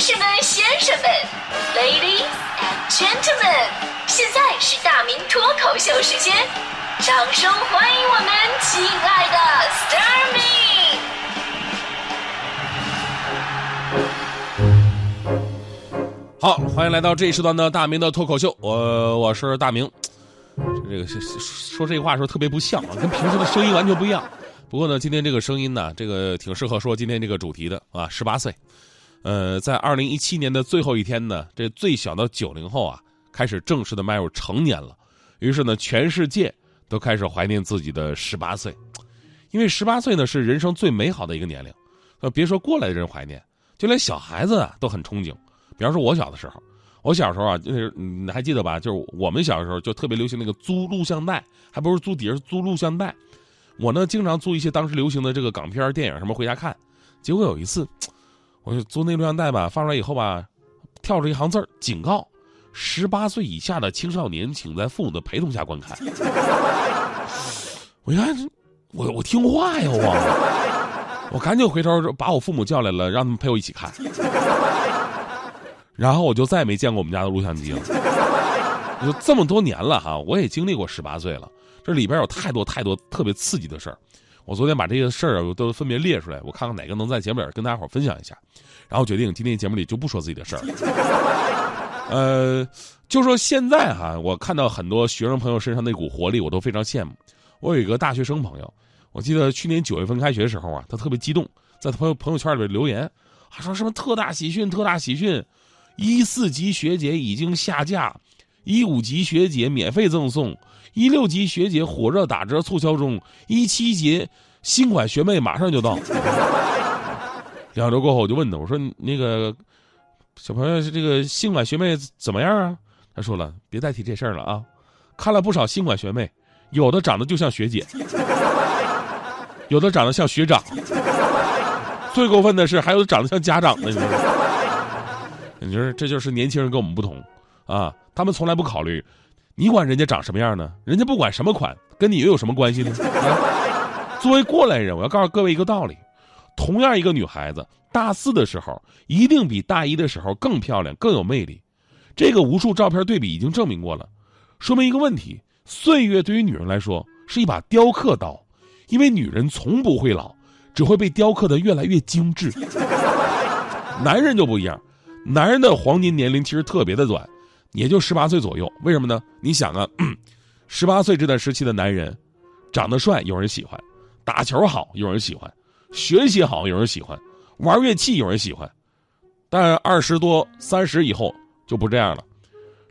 士们、先生们，Ladies and Gentlemen，现在是大明脱口秀时间，掌声欢迎我们亲爱的 s t a r m y 好，欢迎来到这一时段的大明的脱口秀，我我是大明。这个说这话的时候特别不像啊，跟平时的声音完全不一样。不过呢，今天这个声音呢，这个挺适合说今天这个主题的啊。十八岁，呃，在二零一七年的最后一天呢，这最小的九零后啊，开始正式的迈入成年了。于是呢，全世界都开始怀念自己的十八岁，因为十八岁呢是人生最美好的一个年龄。呃，别说过来的人怀念，就连小孩子啊都很憧憬。比方说，我小的时候。我小时候啊，就是你还记得吧？就是我们小时候就特别流行那个租录像带，还不是租碟，是租录像带。我呢经常租一些当时流行的这个港片、电影什么回家看。结果有一次，我就租那录像带吧，放出来以后吧，跳出一行字儿：警告，十八岁以下的青少年，请在父母的陪同下观看。我一看，我我听话呀，我我赶紧回头把我父母叫来了，让他们陪我一起看。然后我就再也没见过我们家的录像机了。就这么多年了哈，我也经历过十八岁了。这里边有太多太多特别刺激的事儿。我昨天把这些事儿都分别列出来，我看看哪个能在节目里跟大家伙分享一下。然后决定今天节目里就不说自己的事儿了。呃，就说现在哈，我看到很多学生朋友身上那股活力，我都非常羡慕。我有一个大学生朋友，我记得去年九月份开学的时候啊，他特别激动，在他朋友朋友圈里边留言，他说什么特大喜讯，特大喜讯。一四级学姐已经下架，一五级学姐免费赠送，一六级学姐火热打折促销中，一七级新款学妹马上就到。两周过后，我就问他，我说那个小朋友，这个新款学妹怎么样啊？他说了，别再提这事儿了啊。看了不少新款学妹，有的长得就像学姐，有的长得像学长，最过分的是还有长得像家长的。你说这就是年轻人跟我们不同，啊，他们从来不考虑，你管人家长什么样呢？人家不管什么款，跟你又有什么关系呢？啊，作为过来人，我要告诉各位一个道理：同样一个女孩子，大四的时候一定比大一的时候更漂亮、更有魅力。这个无数照片对比已经证明过了，说明一个问题：岁月对于女人来说是一把雕刻刀，因为女人从不会老，只会被雕刻的越来越精致。男人就不一样。男人的黄金年龄其实特别的短，也就十八岁左右。为什么呢？你想啊，十八岁这段时期的男人，长得帅有人喜欢，打球好有人喜欢，学习好有人喜欢，玩乐器有人喜欢。但二十多、三十以后就不这样了。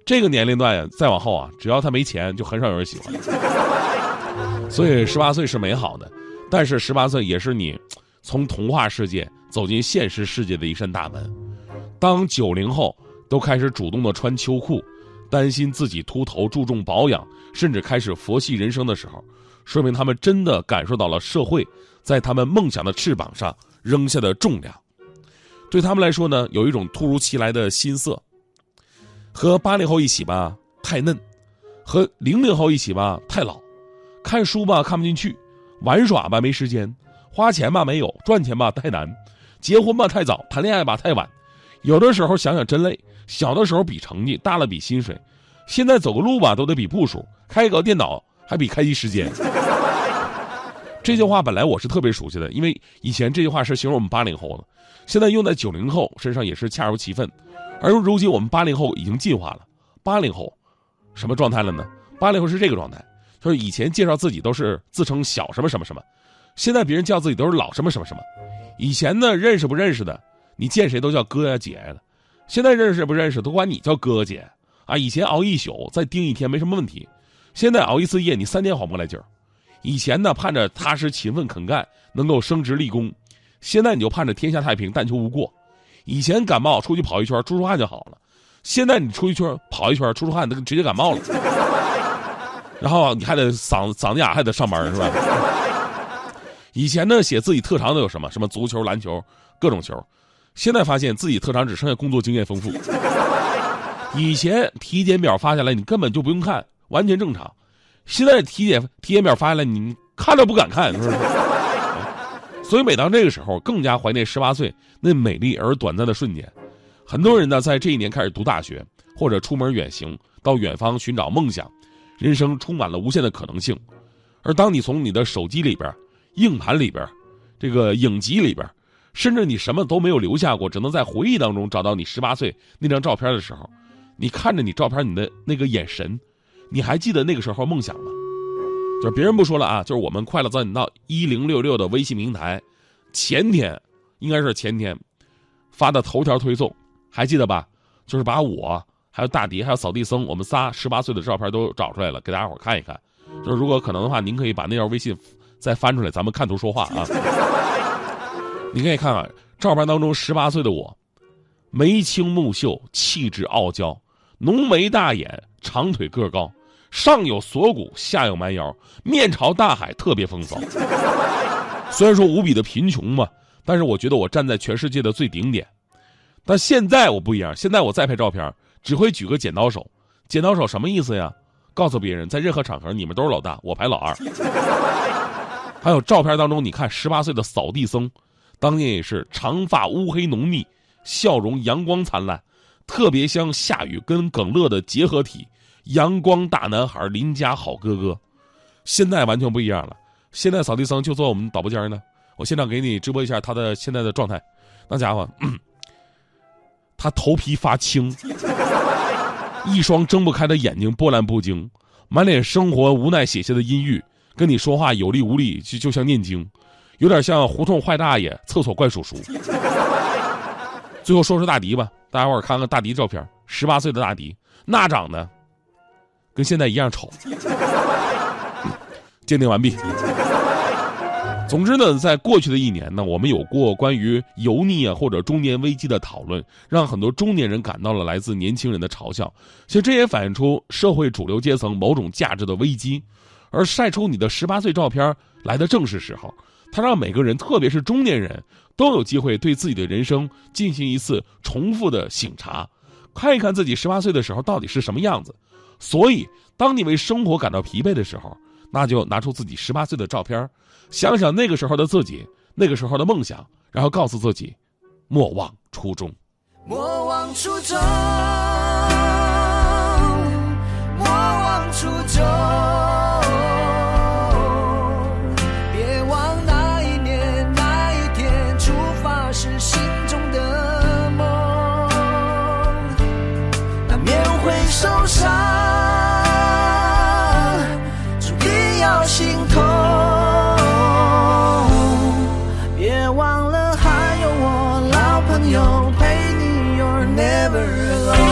这个年龄段，再往后啊，只要他没钱，就很少有人喜欢。所以十八岁是美好的，但是十八岁也是你从童话世界走进现实世界的一扇大门。当九零后都开始主动的穿秋裤，担心自己秃头，注重保养，甚至开始佛系人生的时候，说明他们真的感受到了社会在他们梦想的翅膀上扔下的重量。对他们来说呢，有一种突如其来的心色。和八零后一起吧，太嫩；和零零后一起吧，太老。看书吧，看不进去；玩耍吧，没时间；花钱吧，没有；赚钱吧，太难；结婚吧，太早；谈恋爱吧，太晚。有的时候想想真累，小的时候比成绩，大了比薪水，现在走个路吧都得比步数，开个电脑还比开机时间。这句话本来我是特别熟悉的，因为以前这句话是形容我们八零后的，现在用在九零后身上也是恰如其分。而如今我们八零后已经进化了，八零后什么状态了呢？八零后是这个状态，就是以前介绍自己都是自称小什么什么什么，现在别人叫自己都是老什么什么什么。以前呢认识不认识的。你见谁都叫哥呀姐呀的，现在认识不认识都管你叫哥姐啊！以前熬一宿再盯一天没什么问题，现在熬一次夜你三天缓不过来劲儿。以前呢盼着踏实勤奋肯干能够升职立功，现在你就盼着天下太平但求无过。以前感冒出去跑一圈出出汗就好了，现在你出一圈跑一圈出出汗都直接感冒了，然后你还得嗓子嗓子哑还得上班是吧？以前呢写自己特长都有什么什么足球篮球各种球。现在发现自己特长只剩下工作经验丰富。以前体检表发下来你根本就不用看，完全正常。现在体检体检表发下来你看都不敢看，所以每当这个时候，更加怀念十八岁那美丽而短暂的瞬间。很多人呢，在这一年开始读大学，或者出门远行，到远方寻找梦想，人生充满了无限的可能性。而当你从你的手机里边、硬盘里边、这个影集里边，甚至你什么都没有留下过，只能在回忆当中找到你十八岁那张照片的时候，你看着你照片，你的那个眼神，你还记得那个时候梦想吗？就是别人不说了啊，就是我们快乐早点到一零六六的微信平台，前天应该是前天发的头条推送，还记得吧？就是把我还有大迪还有扫地僧我们仨十八岁的照片都找出来了，给大家伙看一看。就是如果可能的话，您可以把那条微信再翻出来，咱们看图说话啊。你可以看看照片当中十八岁的我，眉清目秀，气质傲娇，浓眉大眼，长腿个高。上有锁骨，下有蛮腰，面朝大海，特别风骚。虽然说无比的贫穷嘛，但是我觉得我站在全世界的最顶点。但现在我不一样，现在我再拍照片，只会举个剪刀手。剪刀手什么意思呀？告诉别人，在任何场合你们都是老大，我排老二。还有照片当中，你看十八岁的扫地僧，当年也是长发乌黑浓密，笑容阳光灿烂，特别像夏雨跟耿乐的结合体。阳光大男孩，邻家好哥哥，现在完全不一样了。现在扫地僧就坐我们导播间呢。我现场给你直播一下他的现在的状态。那家伙，他头皮发青，一双睁不开的眼睛波澜不惊，满脸生活无奈写下的阴郁，跟你说话有力无力，就就像念经，有点像胡同坏大爷、厕所怪叔叔。最后说说大迪吧，大家伙看看大迪照片，十八岁的大迪，那长得。跟现在一样丑。鉴定完毕。总之呢，在过去的一年呢，我们有过关于油腻啊或者中年危机的讨论，让很多中年人感到了来自年轻人的嘲笑。其实这也反映出社会主流阶层某种价值的危机。而晒出你的十八岁照片来的正是时候，它让每个人，特别是中年人，都有机会对自己的人生进行一次重复的醒察，看一看自己十八岁的时候到底是什么样子。所以，当你为生活感到疲惫的时候，那就拿出自己十八岁的照片，想想那个时候的自己，那个时候的梦想，然后告诉自己，莫忘初衷。莫忘初衷，会受伤注定要心痛。别忘了还有我老朋友陪你 you're never alone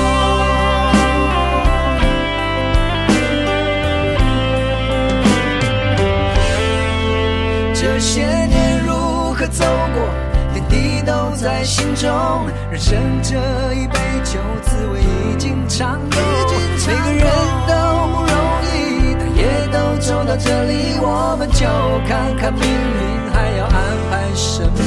这些年如何走过？在心中，人生这一杯酒，滋味已经尝够。每个人都不容易，但也都走到这里，我们就看看命运还要安排什么。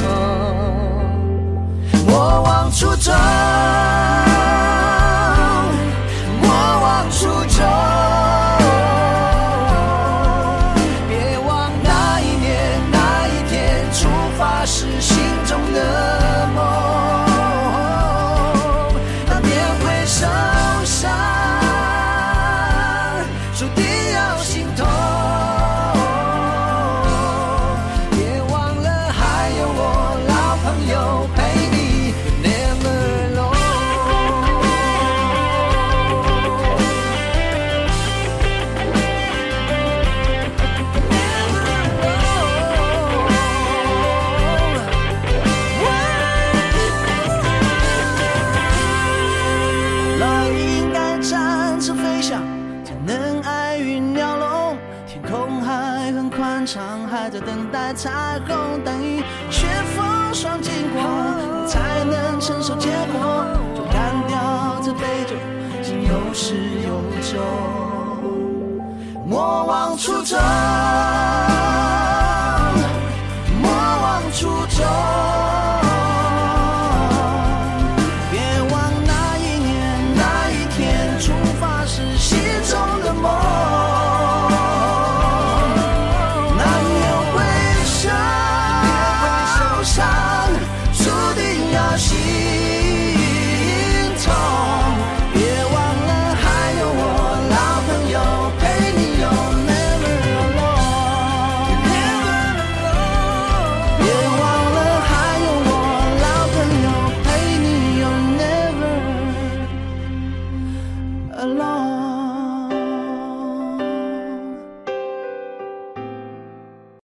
等一切风霜经过，才能承受结果。就干掉这杯酒，心有始有终，莫忘初衷。